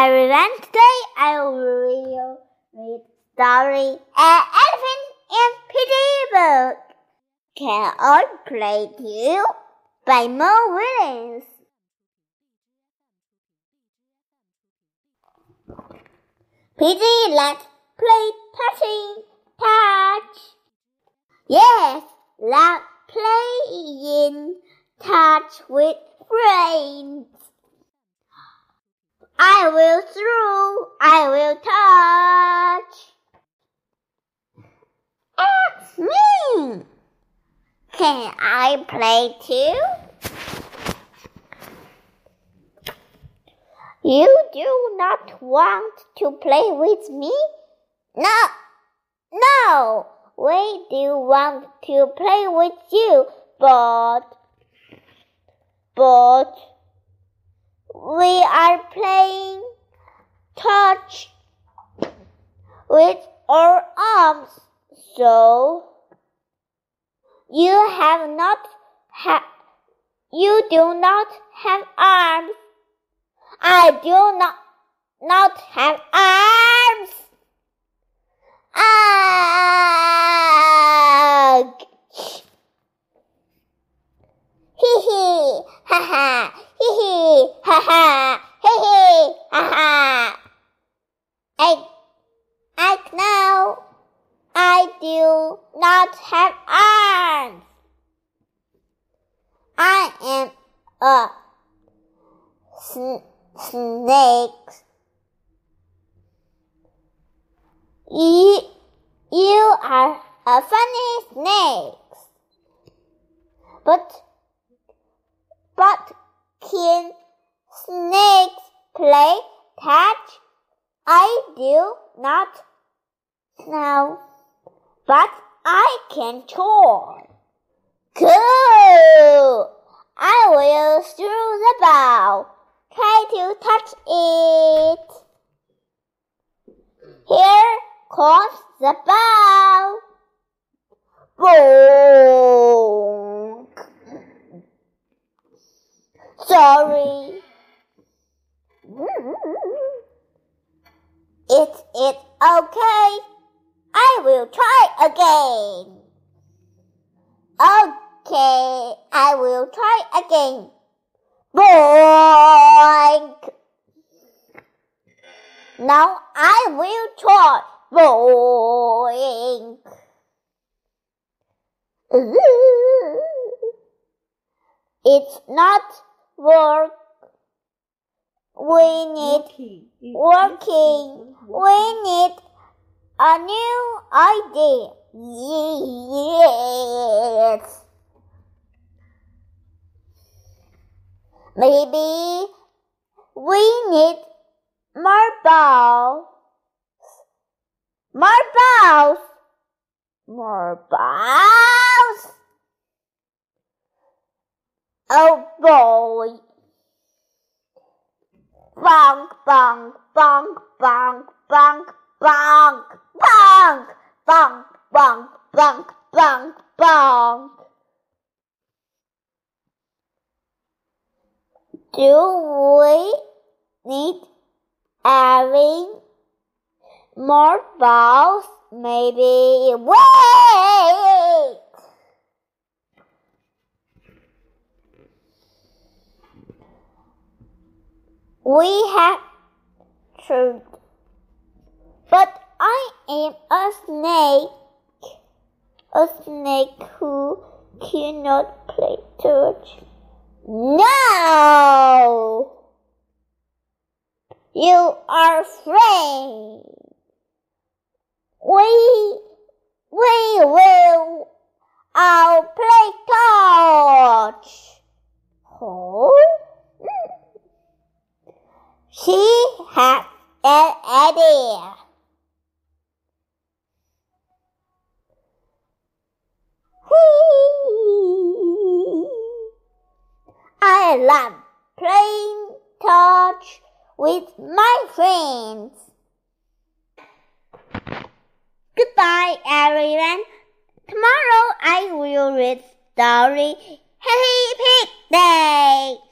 everyone. Today I will read story An Elephant and Piggie Book. Can I play too? By Mo Willems. Piggie, let's play touching touch. Yes, let's play in touch with friends. I will throw, I will touch. Ask me. Can I play too? You do not want to play with me? No, no, we do want to play with you, but, but, we are playing touch with our arms, so you have not ha you do not have arms. I do not not have arms. Ugh. Hee hee, ha hee hee, ha ha, hee hee, ha ha. I, I know I do not have arms. I am a sn snake. You, you are a funny snake. But but can snakes play catch? I do not know, but I can try. Cool! I will throw the ball. Try to touch it. Here comes the ball. Boom! Sorry. It's it's okay. I will try again. Okay, I will try again. Boink. Now I will try. Boink. It's not work. We need working. We need a new idea. Yes. Maybe we need marbles. Marbles. Marbles. Oh boy. Bonk, bonk, bonk, bonk, bonk, bonk, bonk, bonk, bonk, bonk, bonk, bonk. Do we need adding more balls? Maybe wait. We have truth. But I am a snake. A snake who cannot play touch. No! You are afraid. We, we will, I'll play touch. Oh? She has an idea. I love playing touch with my friends. Goodbye, everyone. Tomorrow I will read story Happy Pig Day.